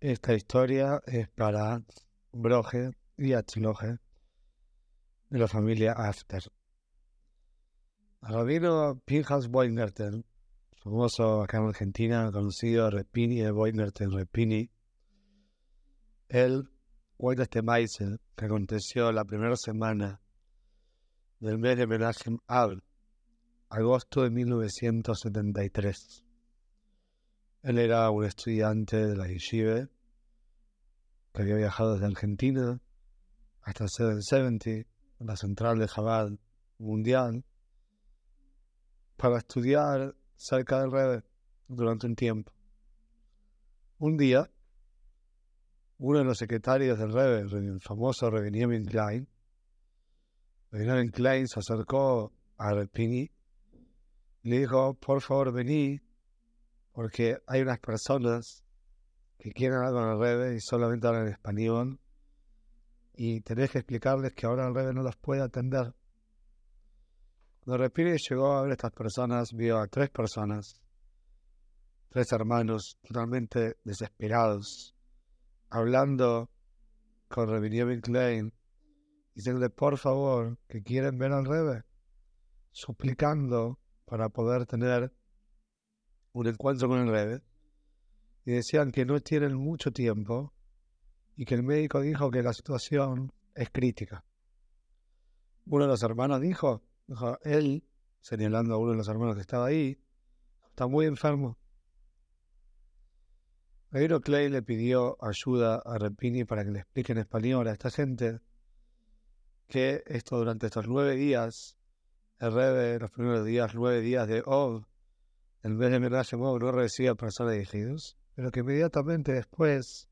Esta historia es para Broje y Achloje de la familia After. Rabino Pinchas Boinerten, famoso acá en Argentina, conocido Repini Boinerten Repini, él cuenta este que aconteció la primera semana del mes de Menachem Ab, agosto de 1973. Él era un estudiante de la Yeshiva que había viajado desde Argentina hasta 770, la central de Jabal mundial, para estudiar cerca del Rebbe durante un tiempo. Un día, uno de los secretarios del Rebbe, el famoso Rebbe Klein, Rebbe Klein se acercó a Repini y le dijo, por favor, vení porque hay unas personas que quieren hablar con el Rebe y solamente hablan en español y tenés que explicarles que ahora el Rebe no los puede atender. Cuando Repiri llegó a ver a estas personas, vio a tres personas, tres hermanos totalmente desesperados, hablando con Rebbe Klein, diciéndole por favor que quieren ver al Rebe, suplicando para poder tener un encuentro con el Rebbe y decían que no tienen mucho tiempo y que el médico dijo que la situación es crítica. Uno de los hermanos dijo, él, señalando a uno de los hermanos que estaba ahí, está muy enfermo. Pero Clay le pidió ayuda a Repini para que le explique en español a esta gente que esto durante estos nueve días, el Rebbe, los primeros días, nueve días de Ov, en vez de Menashe no recibe personas dirigidos, pero que inmediatamente después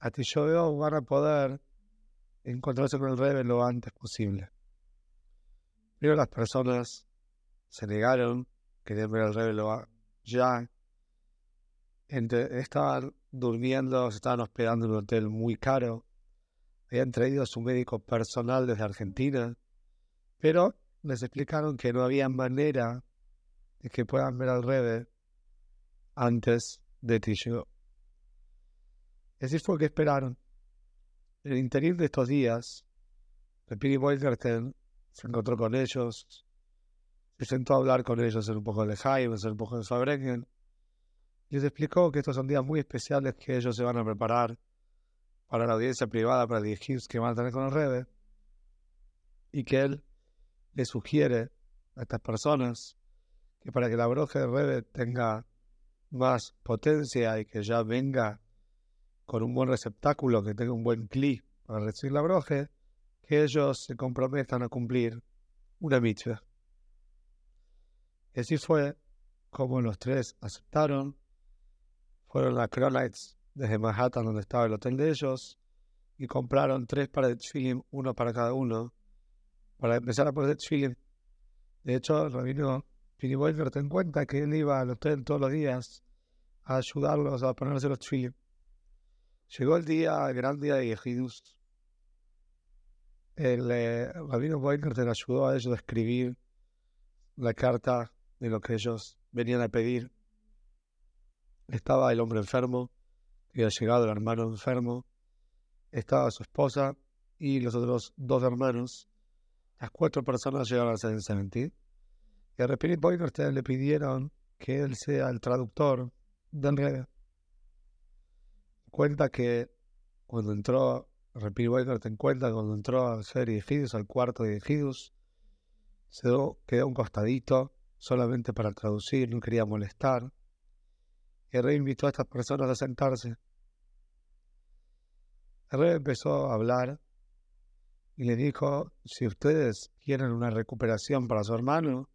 a ti yo van a poder encontrarse con el Rebbe lo antes posible. Pero las personas se negaron, querían ver al Rebbe lo ya. estaban durmiendo, se estaban hospedando en un hotel muy caro. Habían traído a su médico personal desde Argentina, pero les explicaron que no había manera y que puedan ver al Rebe antes de Tishu. Así fue que esperaron. En el interior de estos días, Piri Boykerten se encontró con ellos, se sentó a hablar con ellos en un poco de Jaime, en un poco de Fabrengen, y les explicó que estos son días muy especiales que ellos se van a preparar para la audiencia privada, para el que van a tener con el Rebe, y que él le sugiere a estas personas que para que la broje de Rebe tenga más potencia y que ya venga con un buen receptáculo, que tenga un buen clic para recibir la broje, que ellos se comprometan a cumplir una mitzvah. Y así fue como los tres aceptaron. Fueron a Cronites desde Manhattan, donde estaba el hotel de ellos, y compraron tres pares de film, uno para cada uno, para empezar a poner film. De hecho, el Pini Boyker ten cuenta que él iba al hotel todos los días a ayudarlos a ponerse los tefilin. Llegó el día, el gran día de Yehidus. El eh, rabino Boyker ayudó a ellos a escribir la carta de lo que ellos venían a pedir. Estaba el hombre enfermo, había llegado el hermano enfermo, estaba su esposa y los otros dos hermanos. Las cuatro personas llegaron a ser cementerio. Y a Repini ustedes le pidieron que él sea el traductor de Enredo. Cuenta que cuando entró, Repini en cuenta, cuando entró a ser Egidus, al cuarto de Egidus, se quedó un costadito solamente para traducir, no quería molestar. Y el rey invitó a estas personas a sentarse. El rey empezó a hablar y le dijo, si ustedes quieren una recuperación para su hermano,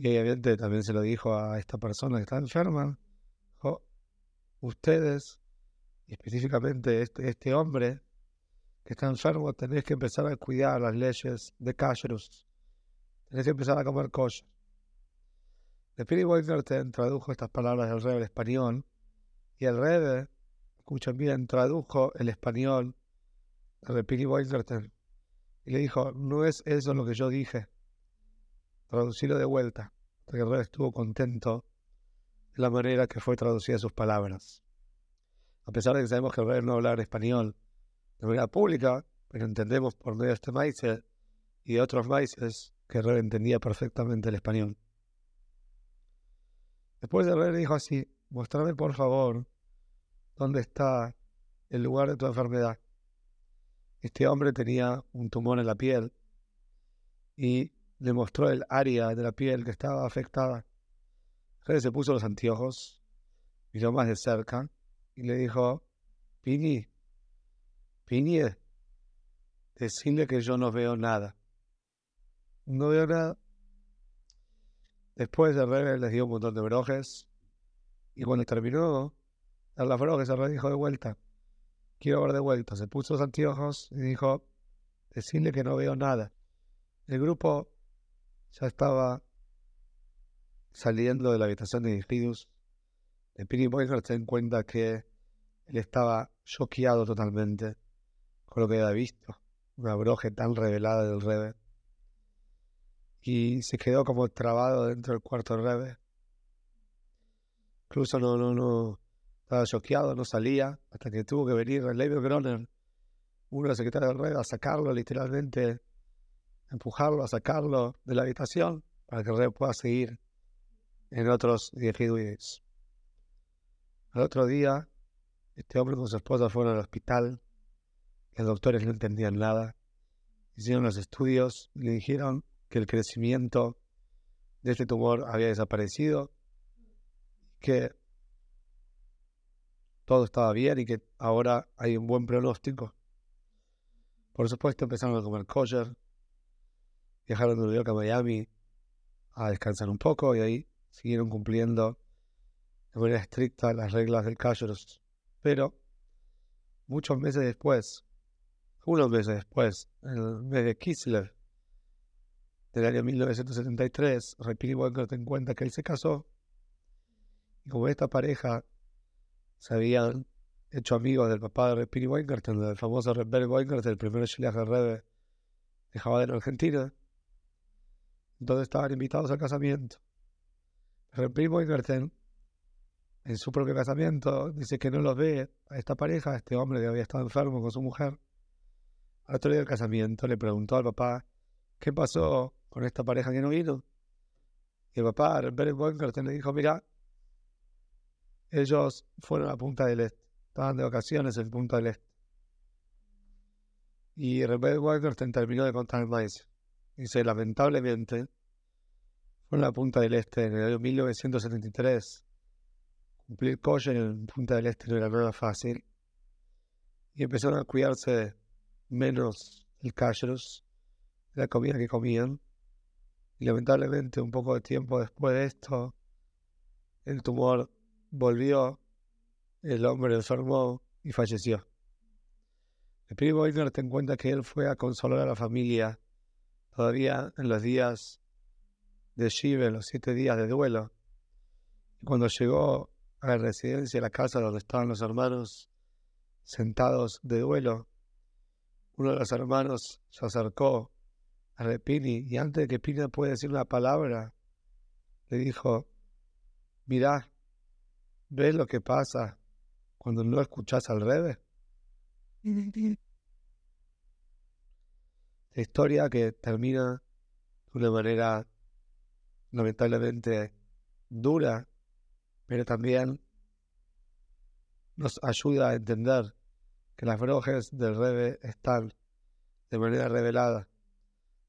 y obviamente también se lo dijo a esta persona que está enferma. Dijo, ustedes, específicamente este, este hombre que está enfermo, tenéis que empezar a cuidar las leyes de Kashrus. Tenéis que empezar a comer kosher. El Piri tradujo estas palabras del rey al español y el rey, escuchen bien, tradujo el español de Piri y le dijo, no es eso lo que yo dije traducirlo de vuelta. El rey estuvo contento de la manera que fue traducida sus palabras. a pesar de que sabemos que el no hablar español de manera pública, pero entendemos por medio de este maíz y de otros maíces que el entendía perfectamente el español. Después el rey dijo así, mostrame por favor dónde está el lugar de tu enfermedad. Este hombre tenía un tumor en la piel y le mostró el área de la piel que estaba afectada. Rey se puso los anteojos, miró más de cerca y le dijo, Pini, Pini, decirle que yo no veo nada. No veo nada. Después el rey les dio un montón de brojes y cuando terminó dar las brojes, el rey dijo de vuelta, quiero ver de vuelta. Se puso los anteojos y dijo, decirle que no veo nada. El grupo ya estaba saliendo de la habitación de Ingridus. El Pini Boyner se da cuenta que él estaba choqueado totalmente con lo que había visto. Una broje tan revelada del Rebe y se quedó como trabado dentro del cuarto del Rebe. Incluso no, no, no, estaba choqueado, no salía, hasta que tuvo que venir el Groner, uno de los secretarios del Rebe, a sacarlo literalmente, empujarlo, a sacarlo de la habitación para que el Rebe pueda seguir en otros días. Al otro día, este hombre con su esposa fueron al hospital, los doctores no entendían nada, hicieron los estudios y le dijeron que el crecimiento de este tumor había desaparecido, que todo estaba bien y que ahora hay un buen pronóstico. Por supuesto empezaron a comer kosher, viajaron de Nueva York a Miami a descansar un poco y ahí siguieron cumpliendo de manera estricta las reglas del kasher. Pero muchos meses después, unos meses después, en el mes de Kislev, del año 1973, Rapini Walker te cuenta que él se casó y como esta pareja se habían hecho amigos del papá de Rapini Weingarten, del famoso Rebel Weingarten, el primer Shiliach de Rebe de Jabadero, Argentina. Entonces estaban invitados al casamiento. Rapini Weingarten, en su propio casamiento, dice que no los ve a esta pareja, este hombre que había estado enfermo con su mujer. Al otro día del casamiento le preguntó al papá qué pasó con esta pareja que no vino. Y el papá, Weingarten, le dijo, mira, ellos fueron a Punta del Este, estaban de vacaciones en Punta del Este. Y Rebel Weingarten terminó de contar el. Dice, lamentablemente, fueron a Punta del Este en el año 1973. Cumplir coche en Punta del Este no era nada fácil. Y empezaron a cuidarse menos el de la comida que comían. Y lamentablemente, un poco de tiempo después de esto, el tumor volvió, el hombre enfermó y falleció. El primo Wagner te cuenta que él fue a consolar a la familia todavía en los días de Shiva, los siete días de duelo. Cuando llegó a la residencia, a la casa donde estaban los hermanos sentados de duelo, uno de los hermanos se acercó a Repini y antes de que Pini pueda decir una palabra, le dijo, mirá, ¿ves lo que pasa cuando no escuchas al revés? La historia que termina de una manera lamentablemente dura, pero también nos ayuda a entender que las brojes del Rebe están de manera revelada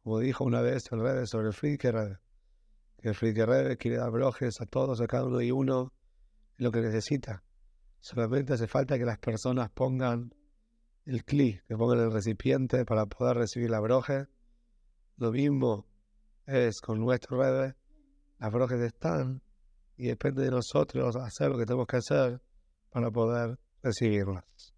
como dijo una vez el Rebbe sobre el Friedke que el Friedke Rebbe quiere dar brojes a todos, a cada uno y uno, lo que necesita. Solamente hace falta que las personas pongan el cli, que pongan el recipiente para poder recibir la broje. Lo mismo es con nuestro Rebbe. Las brojes están y depende de nosotros hacer lo que tenemos que hacer para poder recibirlas.